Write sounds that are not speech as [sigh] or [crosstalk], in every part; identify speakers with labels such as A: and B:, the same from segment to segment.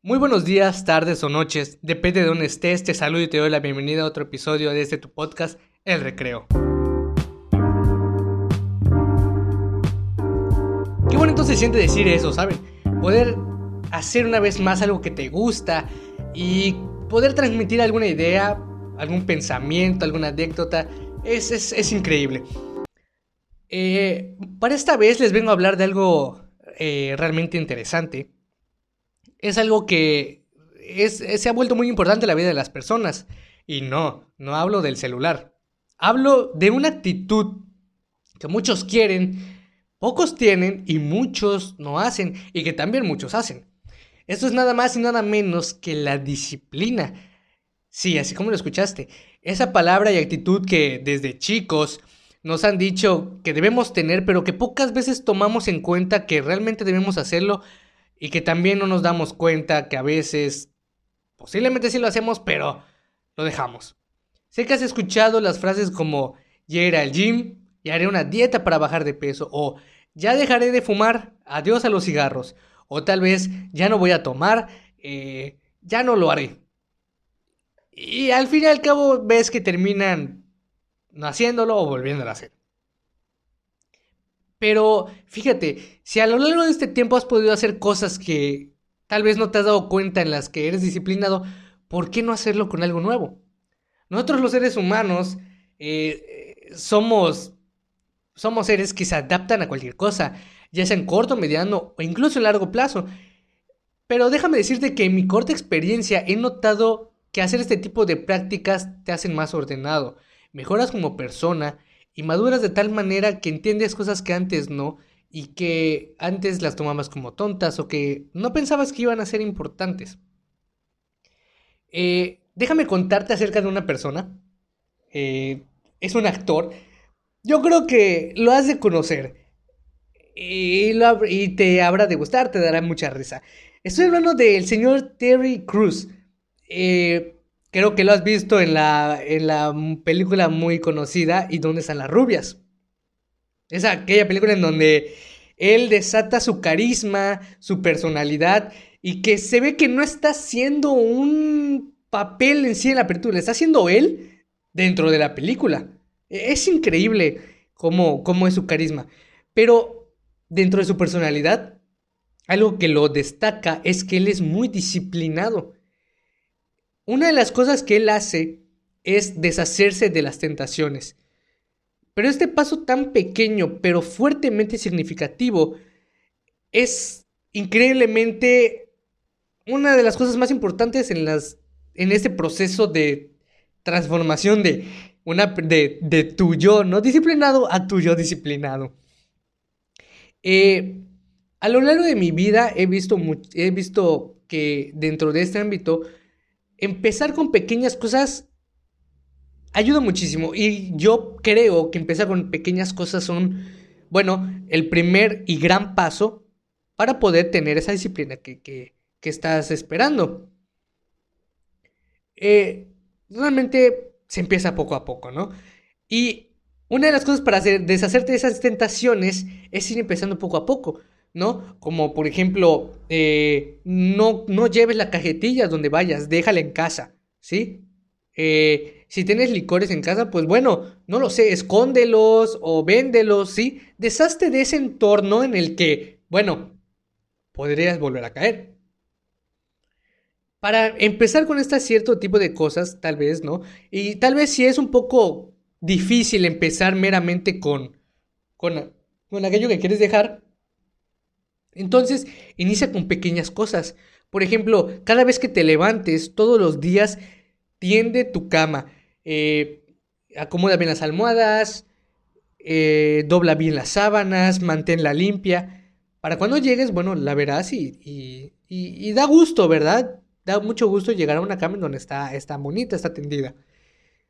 A: Muy buenos días, tardes o noches, depende de dónde estés, te saludo y te doy la bienvenida a otro episodio de este tu podcast, El Recreo. Qué bonito se siente decir eso, ¿saben? Poder hacer una vez más algo que te gusta y poder transmitir alguna idea, algún pensamiento, alguna anécdota, es, es, increíble. Eh, para esta vez les vengo a hablar de algo eh, realmente interesante. Es algo que se ha vuelto muy importante en la vida de las personas. Y no, no hablo del celular. Hablo de una actitud que muchos quieren, pocos tienen y muchos no hacen y que también muchos hacen. Esto es nada más y nada menos que la disciplina. Sí, así como lo escuchaste. Esa palabra y actitud que desde chicos nos han dicho que debemos tener, pero que pocas veces tomamos en cuenta que realmente debemos hacerlo y que también no nos damos cuenta que a veces posiblemente sí lo hacemos, pero lo dejamos. Sé que has escuchado las frases como ya iré al gym y haré una dieta para bajar de peso o ya dejaré de fumar, adiós a los cigarros o tal vez ya no voy a tomar, eh, ya no lo haré. Y al fin y al cabo ves que terminan haciéndolo o volviéndolo a hacer. Pero fíjate, si a lo largo de este tiempo has podido hacer cosas que tal vez no te has dado cuenta en las que eres disciplinado, ¿por qué no hacerlo con algo nuevo? Nosotros los seres humanos eh, somos, somos seres que se adaptan a cualquier cosa ya sea en corto, mediano o incluso en largo plazo. Pero déjame decirte que en mi corta experiencia he notado que hacer este tipo de prácticas te hacen más ordenado, mejoras como persona y maduras de tal manera que entiendes cosas que antes no y que antes las tomabas como tontas o que no pensabas que iban a ser importantes. Eh, déjame contarte acerca de una persona. Eh, es un actor. Yo creo que lo has de conocer y, te habrá de gustar, te dará mucha risa. Estoy hablando del señor Terry Cruz. Eh, creo que lo has visto en la, en la película muy conocida ¿Y dónde están las rubias? Es aquella película en donde él desata su carisma, su personalidad y que se ve que no está haciendo un papel en sí en la película, está haciendo él dentro de la película. Es increíble cómo, cómo es su carisma. Pero Dentro de su personalidad, algo que lo destaca es que él es muy disciplinado. Una de las cosas que él hace es deshacerse de las tentaciones. Pero este paso tan pequeño, pero fuertemente significativo, es increíblemente una de las cosas más importantes en, las, en este proceso de transformación de, una, de, de tu yo no disciplinado a tu yo disciplinado. Eh, a lo largo de mi vida he visto, he visto que dentro de este ámbito, empezar con pequeñas cosas ayuda muchísimo. Y yo creo que empezar con pequeñas cosas son, bueno, el primer y gran paso para poder tener esa disciplina que, estás esperando. Eh, realmente se empieza poco a poco, ¿no? Y una de las cosas para hacer, deshacerte de esas tentaciones es ir empezando poco a poco, ¿no? Como por ejemplo, eh, no, no lleves la cajetilla donde vayas, déjala en casa, ¿sí? Eh, si tienes licores en casa, pues bueno, no lo sé, escóndelos o véndelos, ¿sí? Deshazte de ese entorno en el que, bueno, podrías volver a caer. Para empezar con este cierto tipo de cosas, tal vez, ¿no? Y tal vez si es un poco difícil empezar meramente con, con, con aquello que quieres dejar. Entonces, inicia con pequeñas cosas. Por ejemplo, cada vez que te levantes, todos los días, tiende tu cama. Eh, acomoda bien las almohadas, eh, dobla bien las sábanas, manténla limpia. Para cuando llegues, bueno, la verás y, da gusto, ¿verdad? Da mucho gusto llegar a una cama en donde está, está bonita, está tendida.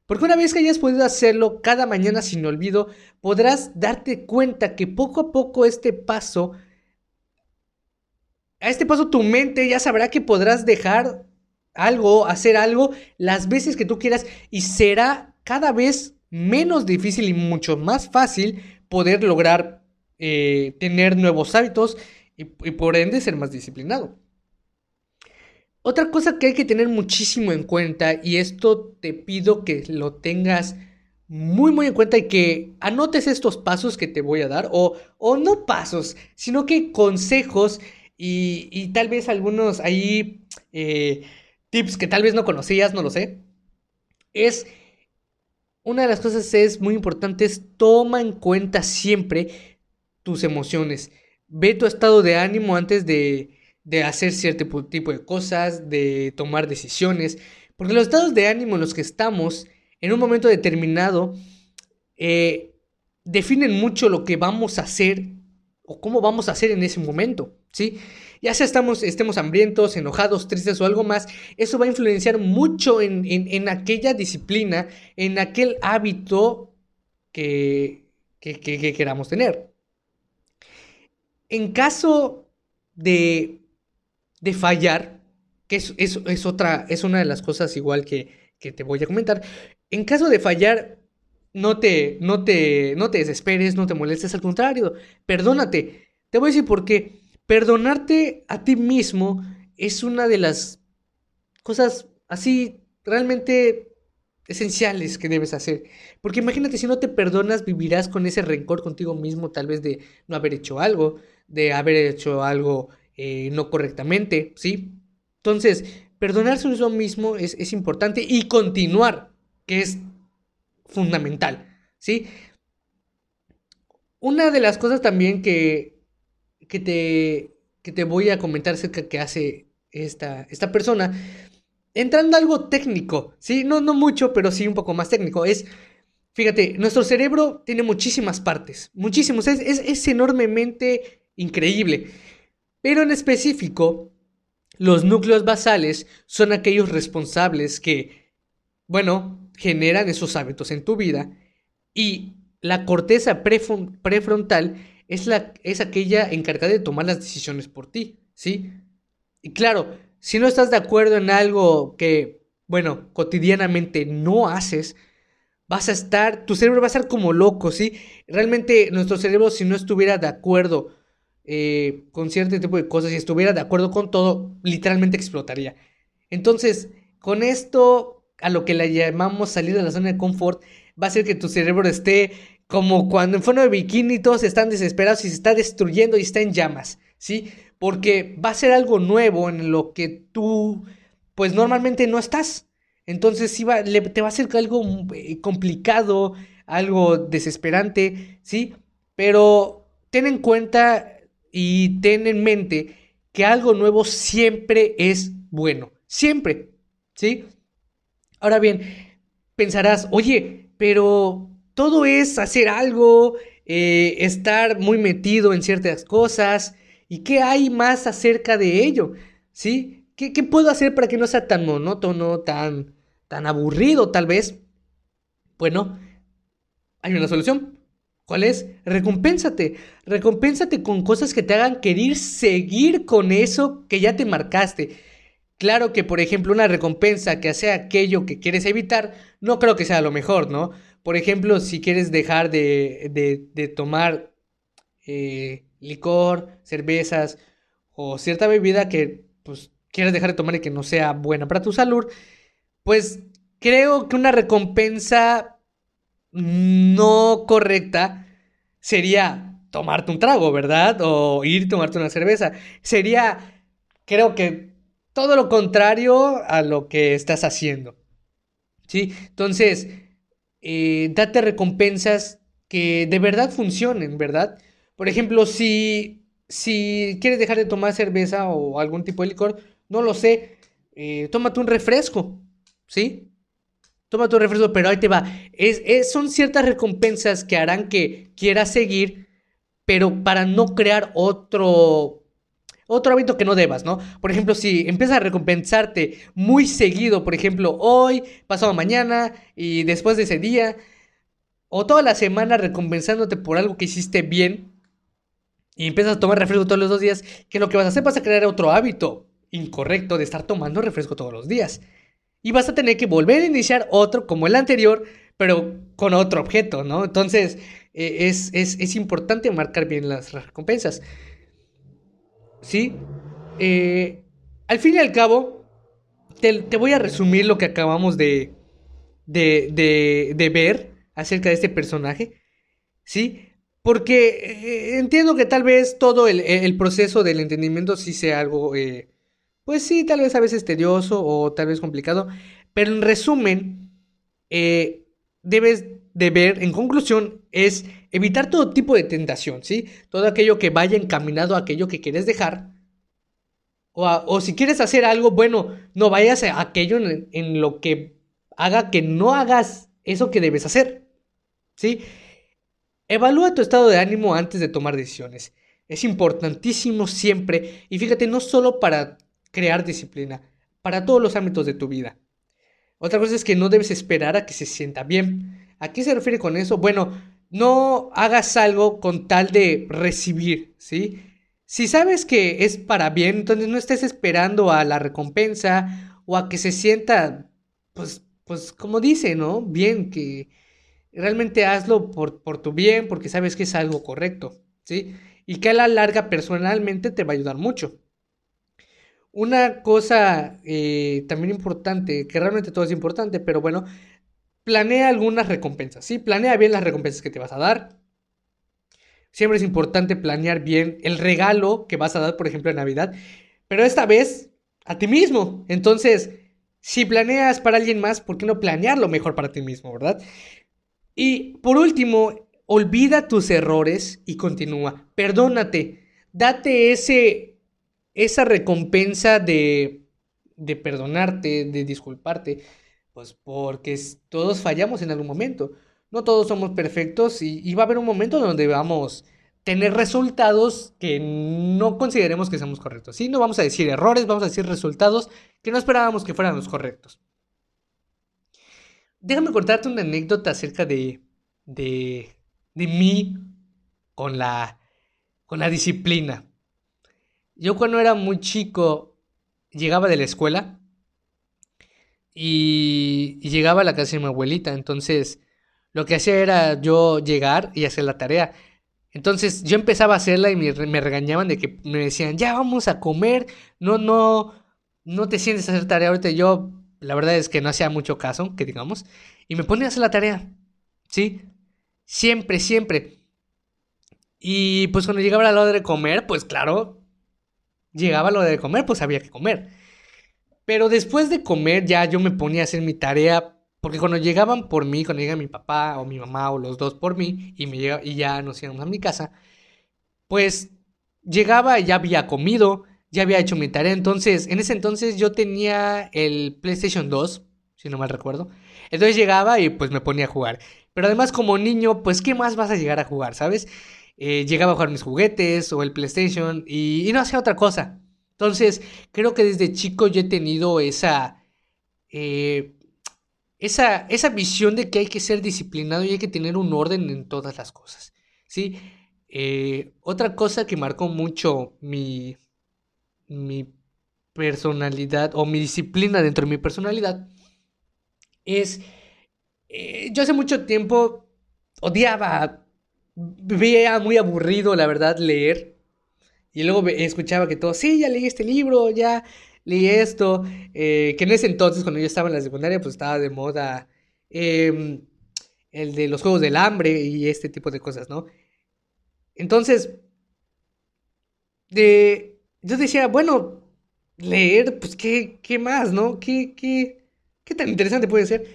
A: Porque una vez que hayas podido hacerlo cada mañana sin olvido, podrás darte cuenta que poco a poco este paso, a este paso tu mente ya sabrá que podrás dejar algo, hacer algo las veces que tú quieras y será cada vez menos difícil y mucho más fácil poder lograr eh, tener nuevos hábitos y por ende ser más disciplinado. Otra cosa que hay que tener muchísimo en cuenta, y esto te pido que lo tengas muy muy en cuenta y que anotes estos pasos que te voy a dar, o, o no pasos, sino que consejos y, tal vez algunos ahí eh, tips que tal vez no conocías, no lo sé, es una de las cosas es muy importante toma en cuenta siempre tus emociones. Ve tu estado de ánimo antes de, de hacer cierto tipo de cosas, de tomar decisiones, porque los estados de ánimo en los que estamos en un momento determinado eh, definen mucho lo que vamos a hacer o cómo vamos a hacer en ese momento, ¿sí? Ya sea estamos, estemos hambrientos, enojados, tristes o algo más, eso va a influenciar mucho en, en, aquella disciplina, en aquel hábito que, que, que queramos tener. En caso de, de fallar, que es, es, es, otra, es una de las cosas igual que, que te voy a comentar, en caso de fallar, no te, no te, no te desesperes, no te molestes, al contrario, perdónate. Te voy a decir por qué. Perdonarte a ti mismo es una de las cosas así realmente esenciales que debes hacer. Porque imagínate, si no te perdonas, vivirás con ese rencor contigo mismo, tal vez de no haber hecho algo, de haber hecho algo eh, no correctamente, ¿sí? Entonces, perdonarse a uno mismo es, es importante y continuar que es fundamental, ¿sí? Una de las cosas también que, que, te, que te voy a comentar acerca que hace esta, esta persona, entrando a algo técnico, ¿sí? No, no mucho, pero sí un poco más técnico, es, fíjate, nuestro cerebro tiene muchísimas partes, muchísimos, es, es, es enormemente increíble, pero en específico, los núcleos basales son aquellos responsables que, bueno, generan esos hábitos en tu vida y la corteza prefrontal es, la, es aquella encargada de tomar las decisiones por ti, ¿sí? Y claro, si no estás de acuerdo en algo que, bueno, cotidianamente no haces, vas a estar, tu cerebro va a estar como loco, ¿sí? Realmente nuestro cerebro si no estuviera de acuerdo eh, con cierto tipo de cosas, si estuviera de acuerdo con todo, literalmente explotaría. Entonces, con esto a lo que le llamamos salir de la zona de confort, va a ser que tu cerebro esté como cuando en fondo de bikini todos están desesperados y se está destruyendo y está en llamas, ¿sí? Porque va a ser algo nuevo en lo que tú, pues normalmente no estás. Entonces sí va, te va a ser algo eh, complicado, algo desesperante, ¿sí? Pero ten en cuenta y ten en mente que algo nuevo siempre es bueno, siempre, ¿sí? Ahora bien, pensarás, oye, pero todo es hacer algo, eh, estar muy metido en ciertas cosas, ¿y qué hay más acerca de ello? ¿Sí? ¿Qué, puedo hacer para que no sea tan monótono, tan, tan aburrido tal vez? Bueno, hay una solución. ¿Cuál es? Recompénsate. Recompénsate con cosas que te hagan querer seguir con eso que ya te marcaste. Claro que, por ejemplo, una recompensa que sea aquello que quieres evitar, no creo que sea lo mejor, ¿no? Por ejemplo, si quieres dejar de, de, tomar eh, licor, cervezas o cierta bebida que pues quieres dejar de tomar y que no sea buena para tu salud, pues creo que una recompensa no correcta sería tomarte un trago, ¿verdad? O ir a tomarte una cerveza. Sería, creo que todo lo contrario a lo que estás haciendo. ¿Sí? Entonces, eh, date recompensas que de verdad funcionen, ¿verdad? Por ejemplo, si, si quieres dejar de tomar cerveza o algún tipo de licor, no lo sé, eh, tómate un refresco, ¿sí? Tómate un refresco, pero ahí te va. Es, son ciertas recompensas que harán que quieras seguir, pero para no crear otro otro hábito que no debas, ¿no? Por ejemplo, si empiezas a recompensarte muy seguido, por ejemplo, hoy, pasado mañana y después de ese día, o toda la semana recompensándote por algo que hiciste bien, y empiezas a tomar refresco todos los dos días, que lo que vas a hacer vas crear otro hábito incorrecto de estar tomando refresco todos los días. Y vas a tener que volver a iniciar otro como el anterior, pero con otro objeto, ¿no? Entonces, eh, es, es importante marcar bien las recompensas. ¿Sí? Eh, al fin y al cabo, te, voy a resumir lo que acabamos de, de, de, ver acerca de este personaje, ¿sí? Porque eh, entiendo que tal vez todo el, proceso del entendimiento sí sea algo, eh, pues sí, tal vez a veces tedioso o tal vez complicado, pero en resumen, debes de ver, en conclusión, es evitar todo tipo de tentación, ¿sí? Todo aquello que vaya encaminado a aquello que quieres dejar. O, si quieres hacer algo, bueno, no vayas a aquello en, lo que haga que no hagas eso que debes hacer, ¿sí? Evalúa tu estado de ánimo antes de tomar decisiones. Es importantísimo siempre, y fíjate, no solo para crear disciplina, para todos los ámbitos de tu vida. Otra cosa es que no debes esperar a que se sienta bien. ¿A qué se refiere con eso? Bueno, no hagas algo con tal de recibir, ¿sí? Si sabes que es para bien, entonces no estés esperando a la recompensa o a que se sienta, pues, pues como dice, ¿no? Bien, que realmente hazlo por, por tu bien, porque sabes que es algo correcto, ¿sí? Y que a la larga personalmente te va a ayudar mucho. Una cosa eh, también importante, que realmente todo es importante, pero bueno, planea algunas recompensas, ¿sí? Planea bien las recompensas que te vas a dar. Siempre es importante planear bien el regalo que vas a dar, por ejemplo, en Navidad, pero esta vez a ti mismo. Entonces, si planeas para alguien más, ¿por qué no planearlo mejor para ti mismo, verdad? Y por último, olvida tus errores y continúa. Perdónate. Date ese esa recompensa de, de perdonarte, de disculparte, pues porque todos fallamos en algún momento. No todos somos perfectos y, va a haber un momento donde vamos a tener resultados que no consideremos que seamos correctos. Sí, no vamos a decir errores, vamos a decir resultados que no esperábamos que fueran los correctos. Déjame contarte una anécdota acerca de, de, de mí con la, con la disciplina. Yo cuando era muy chico llegaba de la escuela y, llegaba a la casa de mi abuelita. Entonces lo que hacía era yo llegar y hacer la tarea. Entonces yo empezaba a hacerla y me, regañaban de que me decían, ya vamos a comer, no, no, no te sientes a hacer tarea ahorita. Yo, la verdad es que no hacía mucho caso, que digamos, y me ponía a hacer la tarea, ¿sí? Siempre, siempre. Y pues cuando llegaba la hora de comer, pues claro, llegaba lo de comer, pues había que comer. Pero después de comer ya yo me ponía a hacer mi tarea, porque cuando llegaban por mí, cuando llega mi papá o mi mamá o los dos por mí y, me y ya nos íbamos a mi casa, pues llegaba y ya había comido, ya había hecho mi tarea. Entonces, en ese entonces yo tenía el PlayStation 2, si no mal recuerdo. Entonces llegaba y pues me ponía a jugar. Pero además como niño, pues ¿qué más vas a llegar a jugar, sabes? Eh, llegaba a jugar mis juguetes o el PlayStation y, no hacía otra cosa. Entonces, creo que desde chico yo he tenido esa, eh, esa, esa visión de que hay que ser disciplinado y hay que tener un orden en todas las cosas. ¿sí? Eh, otra cosa que marcó mucho mi, mi personalidad o mi disciplina dentro de mi personalidad es, yo hace mucho tiempo odiaba veía muy aburrido, la verdad, leer. Y luego escuchaba que todos, sí, ya leí este libro, ya leí esto. Eh, que en ese entonces, cuando yo estaba en la secundaria, pues estaba de moda em, el de los Juegos del Hambre y este tipo de cosas, ¿no? Entonces, yo decía, bueno, leer, pues, ¿qué, qué más, no? ¿Qué, qué, ¿Qué tan interesante puede ser?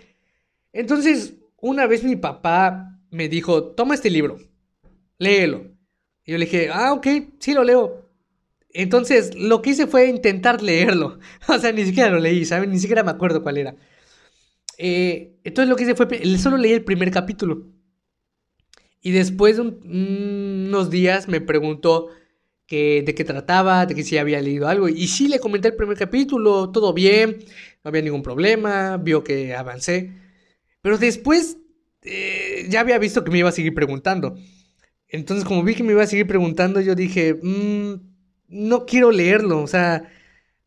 A: Entonces, una vez mi papá me dijo, toma este libro léelo. Y yo le dije, ah, ok, sí lo leo. Entonces, lo que hice fue intentar leerlo. [laughs] o sea, ni siquiera lo leí, ¿saben? Ni siquiera me acuerdo cuál era. Eh, entonces, lo que hice fue, solo leí el primer capítulo. Y después de unos días me preguntó que, de qué trataba, de que si había leído algo. Y sí le comenté el primer capítulo, todo bien, no había ningún problema, vio que avancé. Pero después eh, ya había visto que me iba a seguir preguntando. Entonces, como vi que me iba a seguir preguntando, yo dije, mmm, no quiero leerlo, o sea,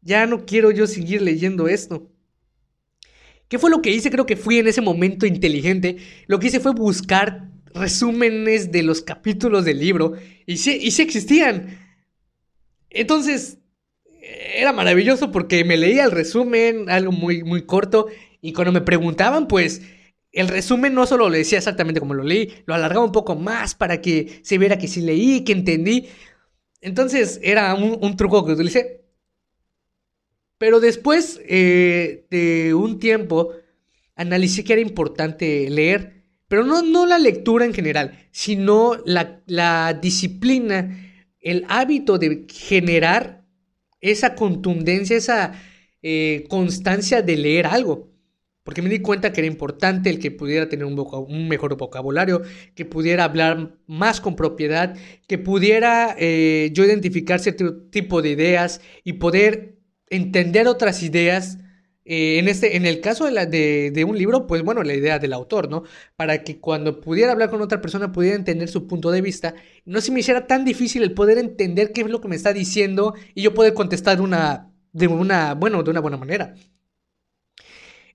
A: ya no quiero yo seguir leyendo esto. ¿Qué fue lo que hice? Creo que fui en ese momento inteligente. Lo que hice fue buscar resúmenes de los capítulos del libro y sí, y sí existían. Entonces, era maravilloso porque me leía el resumen, algo muy, muy corto, y cuando me preguntaban, pues el resumen no solo lo decía exactamente como lo leí, lo alargaba un poco más para que se viera que sí leí, que entendí. Entonces era un, truco que utilicé. Pero después eh, de un tiempo, analicé que era importante leer, pero no, no la lectura en general, sino la, la disciplina, el hábito de generar esa contundencia, esa eh, constancia de leer algo. Porque me di cuenta que era importante el que pudiera tener un, mejor vocabulario, que pudiera hablar más con propiedad, que pudiera eh, yo identificar cierto tipo de ideas y poder entender otras ideas eh, en, este, en el caso de, la, de, un libro, pues bueno, la idea del autor, ¿no? Para que cuando pudiera hablar con otra persona pudiera entender su punto de vista, no se me hiciera tan difícil el poder entender qué es lo que me está diciendo y yo poder contestar una, de una, bueno, de una buena manera.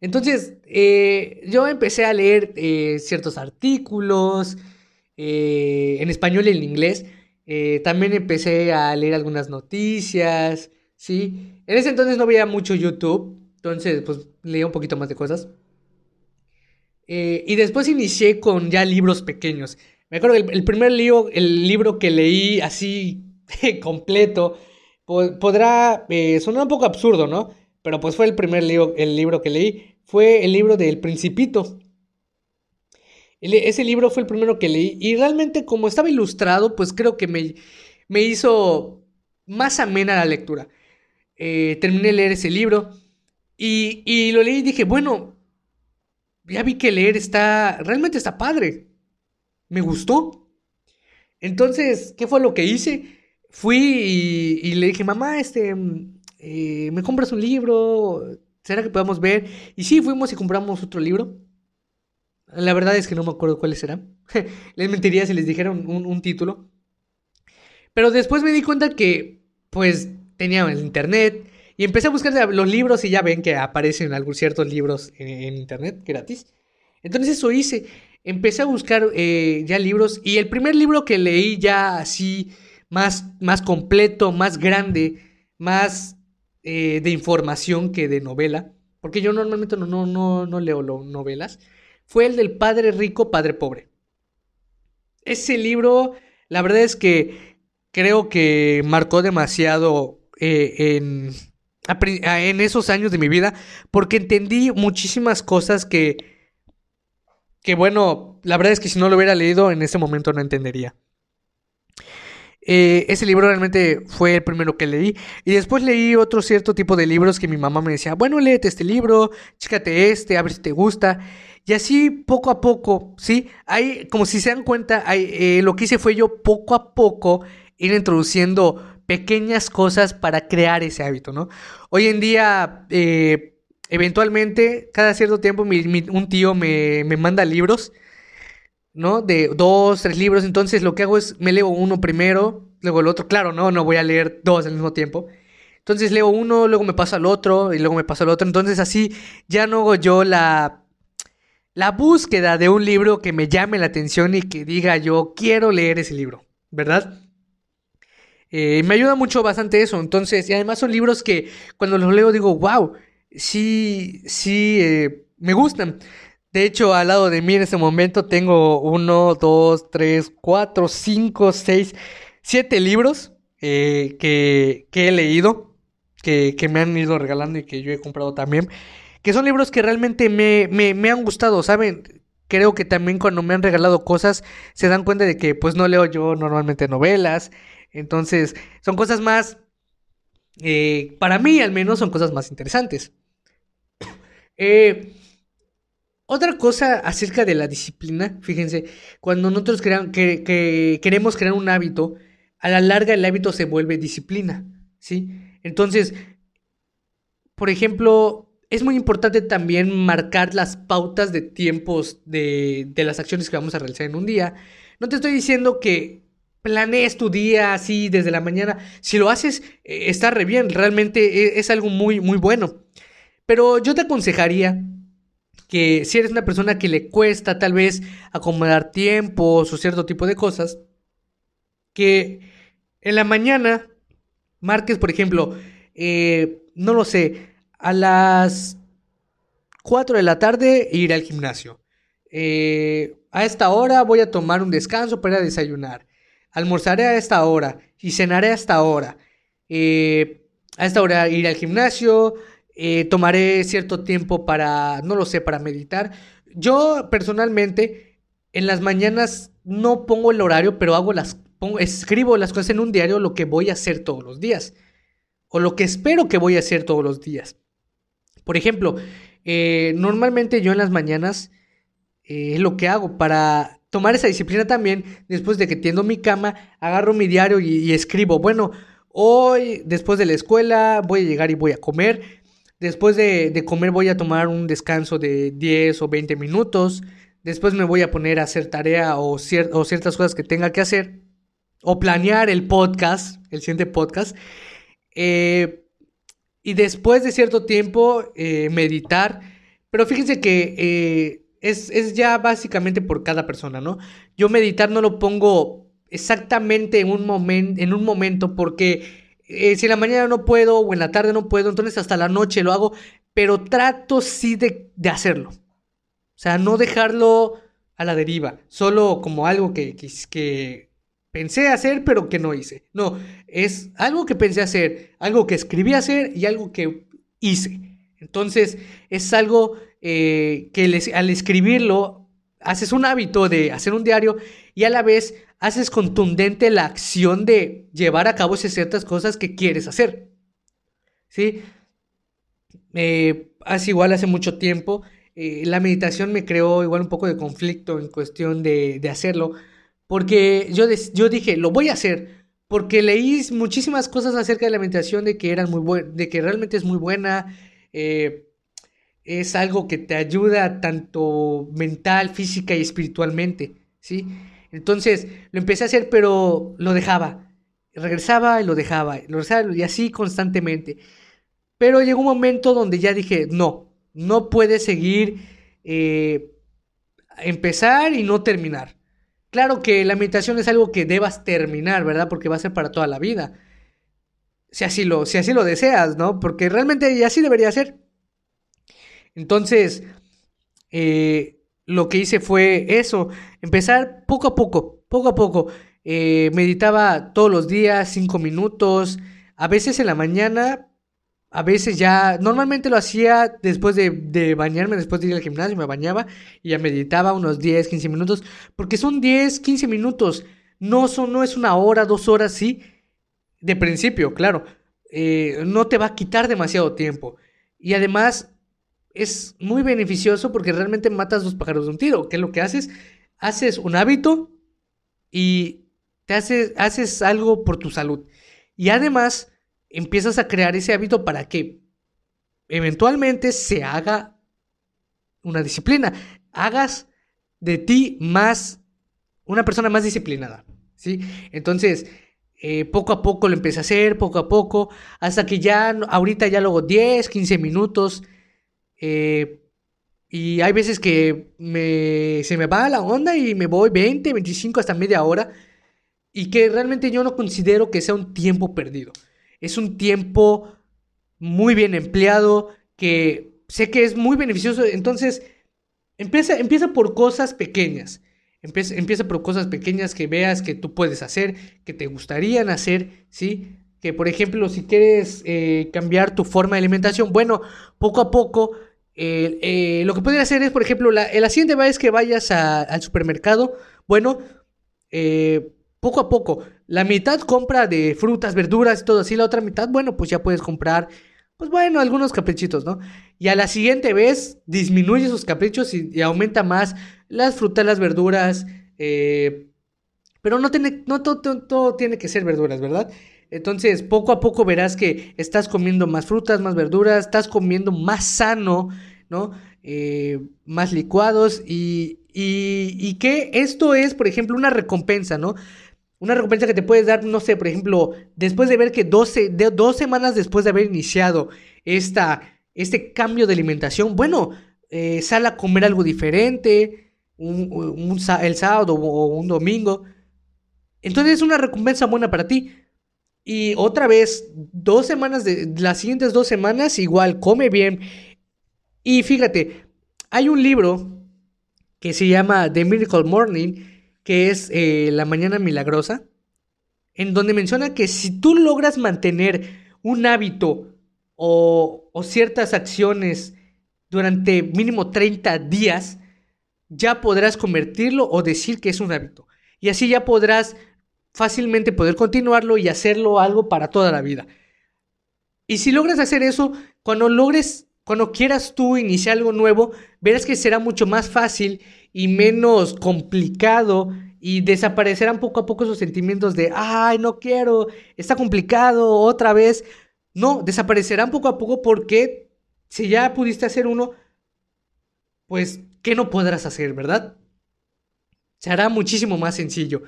A: Entonces, eh, yo empecé a leer eh, ciertos artículos en español y en inglés. también empecé a leer algunas noticias, ¿sí? En ese entonces no veía mucho YouTube. Entonces, pues leía un poquito más de cosas. Eh, y después inicié con ya libros pequeños. Me acuerdo que el, primer libro, el libro que leí así [laughs] completo, podrá eh, sonar un poco absurdo, ¿no? Pero pues fue el primer libro, el libro que leí. Fue el libro del Principito. ese libro fue el primero que leí. Y realmente como estaba ilustrado, pues creo que me, me hizo más amena la lectura. Eh, terminé de leer ese libro. Y, lo leí y dije, bueno, ya vi que leer está, realmente está padre. Me gustó. Entonces, ¿qué fue lo que hice? Fui y, le dije, mamá, este, eh, ¿me compras un libro? ¿Será que podamos ver? Y sí, fuimos y compramos otro libro. La verdad es que no me acuerdo cuáles [laughs] eran. les mentiría si les dijera un, un, título. Pero después me di cuenta que, pues, tenía el internet, y empecé a buscar los libros y ya ven que aparecen algunos ciertos libros en, internet gratis. Entonces eso hice. Empecé a buscar eh, ya libros y el primer libro que leí ya así más, más completo, más grande, más eh, de información que de novela, porque yo normalmente no, no, no, no leo novelas, fue el del Padre Rico, Padre Pobre. Ese libro, la verdad es que creo que marcó demasiado eh, en, en esos años de mi vida porque entendí muchísimas cosas que, que bueno, la verdad es que si no lo hubiera leído en ese momento no entendería. Eh, ese libro realmente fue el primero que leí. Y después leí otro cierto tipo de libros que mi mamá me decía, bueno, léete este libro, chécate este, a ver si te gusta. Y así poco a poco, ¿sí? Hay, como si se dan cuenta, eh, lo que hice fue yo poco a poco ir introduciendo pequeñas cosas para crear ese hábito, ¿no? Hoy en día, eh, eventualmente, cada cierto tiempo, un tío me, manda libros, ¿no? De dos, tres libros, entonces lo que hago es, me leo uno primero, luego el otro, claro, no, no voy a leer dos al mismo tiempo. Entonces leo uno, luego me paso al otro y luego me paso al otro. Entonces así ya no hago yo la, la búsqueda de un libro que me llame la atención y que diga yo quiero leer ese libro, ¿verdad? Eh, me ayuda mucho bastante eso. Entonces, y además son libros que cuando los leo digo, wow, sí, sí, eh, me gustan. De hecho, al lado de mí en este momento tengo uno, dos, tres, cuatro, cinco, seis, siete libros eh, que, he leído, que, me han ido regalando y que yo he comprado también. Que son libros que realmente me, me han gustado, ¿saben? Creo que también cuando me han regalado cosas se dan cuenta de que pues no leo yo normalmente novelas, entonces, son cosas más, eh, para mí al menos, son cosas más interesantes. [coughs] Eh, otra cosa acerca de la disciplina, fíjense, cuando nosotros que, queremos crear un hábito, a la larga el hábito se vuelve disciplina, ¿sí? Entonces, por ejemplo, es muy importante también marcar las pautas de tiempos de, las acciones que vamos a realizar en un día. No te estoy diciendo que planees tu día así desde la mañana. Si lo haces, eh, está re bien, realmente e, es, algo muy, muy bueno. Pero yo te aconsejaría que si eres una persona que le cuesta tal vez acomodar tiempos o cierto tipo de cosas, que en la mañana marques, por ejemplo, eh, no lo sé, a las 4 de la tarde ir al gimnasio. Eh, a esta hora voy a tomar un descanso para desayunar. Almorzaré a esta hora y cenaré a esta hora. Eh, a esta hora ir al gimnasio, tomaré cierto tiempo para, no lo sé, para meditar. Yo personalmente en las mañanas no pongo el horario, pero hago las, escribo las cosas en un diario lo que voy a hacer todos los días o lo que espero que voy a hacer todos los días. Por ejemplo, eh, normalmente yo en las mañanas eh, es lo que hago para tomar esa disciplina también. Después de que tiendo mi cama, agarro mi diario y, escribo, bueno, hoy después de la escuela voy a llegar y voy a comer. Después de, comer voy a tomar un descanso de 10 o 20 minutos. Después me voy a poner a hacer tarea o, ciertas cosas que tenga que hacer. O planear el podcast, el siguiente podcast. Eh, y después de cierto tiempo, eh, meditar. Pero fíjense que eh, es, ya básicamente por cada persona, ¿no? Yo meditar no lo pongo exactamente en un, en un momento porque si en la mañana no puedo o en la tarde no puedo, entonces hasta la noche lo hago, pero trato sí de, de hacerlo. O sea, no dejarlo a la deriva, solo como algo que, que pensé hacer pero que no hice. No, es algo que pensé hacer, algo que escribí hacer y algo que hice. Entonces es algo eh, que al escribirlo haces un hábito de hacer un diario y a la vez haces contundente la acción de llevar a cabo ciertas cosas que quieres hacer. ¿Sí? Eh, hace igual hace mucho tiempo. Eh, la meditación me creó igual un poco de conflicto en cuestión de, de hacerlo porque yo, yo dije, lo voy a hacer. Porque leí muchísimas cosas acerca de la meditación, de que, eran muy de que realmente es muy buena. Eh, es algo que te ayuda tanto mental, física y espiritualmente, ¿sí? Entonces lo empecé a hacer, pero lo dejaba. Regresaba y lo dejaba, lo regresaba y así constantemente. Pero llegó un momento donde ya dije, no, no puedes seguir, eh, empezar y no terminar. Claro que la meditación es algo que debas terminar, ¿verdad? Porque va a ser para toda la vida. Si así lo, si así lo deseas, ¿no? Porque realmente así debería ser. Entonces, eh, lo que hice fue eso, empezar poco a poco, poco a poco. Eh, meditaba todos los días, cinco minutos, a veces en la mañana, a veces ya, normalmente lo hacía después de, bañarme, después de ir al gimnasio, me bañaba y ya meditaba unos 10, 15 minutos, porque son 10, 15 minutos, no, son, no es una hora, dos horas, sí, de principio, claro, eh, no te va a quitar demasiado tiempo. Y además es muy beneficioso porque realmente matas dos pájaros de un tiro, que es lo que haces, haces un hábito y te haces, haces algo por tu salud. Y además empiezas a crear ese hábito para que eventualmente se haga una disciplina, hagas de ti más una persona más disciplinada, ¿sí? Entonces, eh, poco a poco lo empecé a hacer, poco a poco, hasta que ya, ahorita ya luego 10, 15 minutos, eh, y hay veces que me, se me va la onda y me voy 20, 25 hasta media hora, y que realmente yo no considero que sea un tiempo perdido es un tiempo muy bien empleado, que sé que es muy beneficioso. Entonces, empieza, empieza por cosas pequeñas. Empieza, empieza por cosas pequeñas que veas que tú puedes hacer, que te gustarían hacer, ¿sí? Que, por ejemplo, si quieres eh, cambiar tu forma de alimentación, bueno, poco a poco, eh, lo que puedes hacer es, por ejemplo, la, la siguiente vez que vayas al supermercado, bueno, eh, poco a poco. La mitad compra de frutas, verduras y todo así, la otra mitad, bueno, pues ya puedes comprar, pues bueno, algunos caprichitos, ¿no? Y a la siguiente vez disminuye sus caprichos y, aumenta más las frutas, las verduras, eh, pero no, tiene, no todo, todo tiene que ser verduras, ¿verdad? Entonces, poco a poco verás que estás comiendo más frutas, más verduras, estás comiendo más sano, ¿no? Eh, más licuados y, y, y, que esto es, por ejemplo, una recompensa, ¿no? Una recompensa que te puedes dar, no sé, por ejemplo, después de ver que 12, de, dos semanas después de haber iniciado esta, este cambio de alimentación, bueno, eh, sal a comer algo diferente, un, el sábado o un domingo. Entonces es una recompensa buena para ti. Y otra vez, dos semanas de las siguientes dos semanas, igual, come bien. Y fíjate, hay un libro que se llama The Miracle Morning, que es eh, La Mañana Milagrosa, en donde menciona que si tú logras mantener un hábito o, o ciertas acciones durante mínimo 30 días, ya podrás convertirlo o decir que es un hábito. Y así ya podrás fácilmente poder continuarlo y hacerlo algo para toda la vida. Y si logras hacer eso, cuando logres, cuando quieras tú iniciar algo nuevo, verás que será mucho más fácil y menos complicado y desaparecerán poco a poco esos sentimientos de, ay, no quiero, está complicado, otra vez. No, desaparecerán poco a poco porque si ya pudiste hacer uno, pues, ¿qué no podrás hacer, verdad? Se hará muchísimo más sencillo.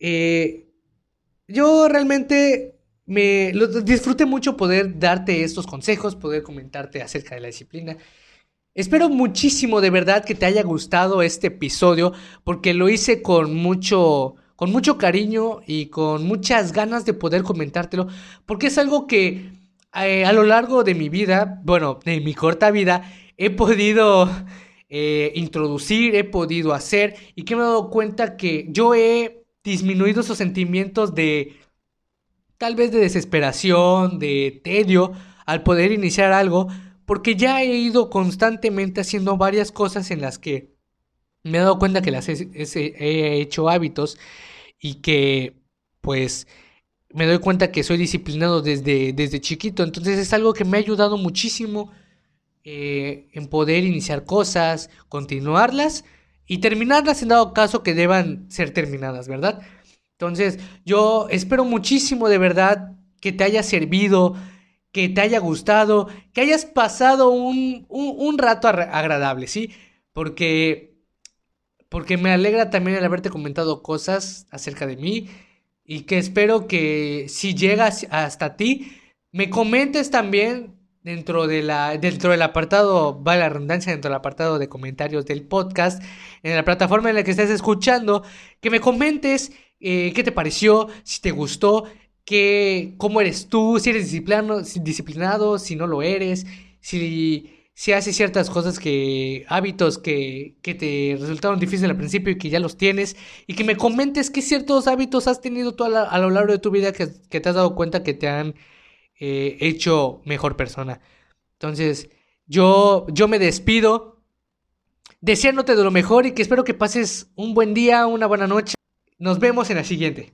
A: Eh, yo realmente me disfruté mucho poder darte estos consejos, poder comentarte acerca de la disciplina. Espero muchísimo de verdad que te haya gustado este episodio porque lo hice con mucho con mucho cariño y con muchas ganas de poder comentártelo porque es algo que eh, a lo largo de mi vida, bueno, de mi corta vida, he podido eh, introducir, he podido hacer y que me he dado cuenta que yo he disminuido esos sentimientos de tal vez de desesperación, de tedio al poder iniciar algo, porque ya he ido constantemente haciendo varias cosas en las que me he dado cuenta que las he, hecho hábitos y que pues me doy cuenta que soy disciplinado desde, desde chiquito, entonces es algo que me ha ayudado muchísimo eh, en poder iniciar cosas, continuarlas y terminarlas en dado caso que deban ser terminadas, ¿verdad? Entonces, yo espero muchísimo de verdad que te haya servido, que te haya gustado, que hayas pasado un, un, rato agradable, ¿sí? Porque, porque me alegra también el haberte comentado cosas acerca de mí y que espero que si llegas hasta ti, me comentes también dentro, de la, dentro del apartado, va la redundancia, dentro del apartado de comentarios del podcast, en la plataforma en la que estés escuchando, que me comentes eh, qué te pareció, si te gustó, qué, cómo eres tú, si eres disciplinado, si no lo eres, si, si haces ciertas cosas que, hábitos que, que te resultaron difíciles al principio y que ya los tienes, y que me comentes qué ciertos hábitos has tenido tú a, lo largo de tu vida que, que te has dado cuenta que te han eh, hecho mejor persona. Entonces, yo, yo me despido deseándote de lo mejor y que espero que pases un buen día, una buena noche. Nos vemos en la siguiente.